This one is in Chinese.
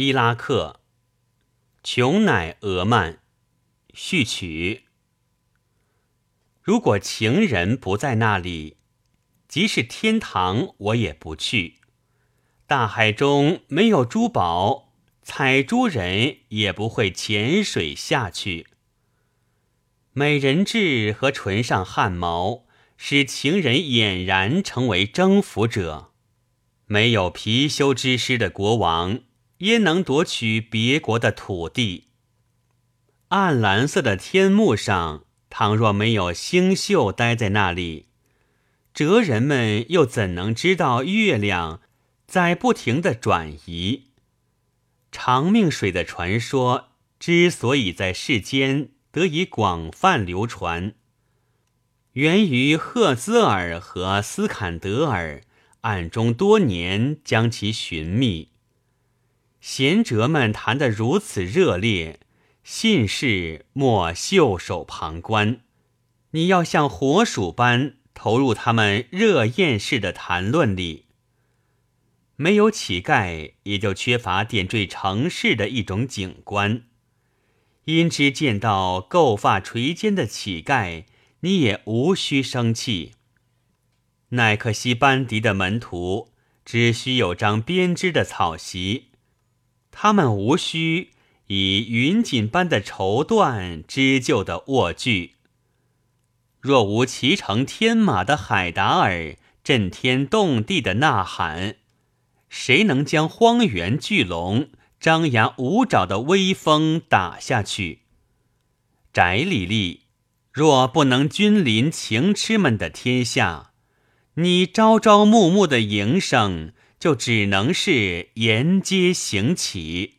伊拉克，琼乃俄曼，序曲。如果情人不在那里，即使天堂，我也不去。大海中没有珠宝，采珠人也不会潜水下去。美人痣和唇上汗毛，使情人俨然成为征服者。没有貔貅之师的国王。焉能夺取别国的土地？暗蓝色的天幕上，倘若没有星宿待在那里，哲人们又怎能知道月亮在不停的转移？长命水的传说之所以在世间得以广泛流传，源于赫兹尔和斯坎德尔暗中多年将其寻觅。贤哲们谈得如此热烈，信士莫袖手旁观。你要像火鼠般投入他们热焰式的谈论里。没有乞丐，也就缺乏点缀城市的一种景观。因之见到垢发垂肩的乞丐，你也无需生气。奈克西班迪的门徒只需有张编织的草席。他们无需以云锦般的绸缎织就的卧具。若无骑乘天马的海达尔震天动地的呐喊，谁能将荒原巨龙张牙舞爪的威风打下去？翟里丽，若不能君临情痴们的天下，你朝朝暮暮的营生。就只能是沿街行乞。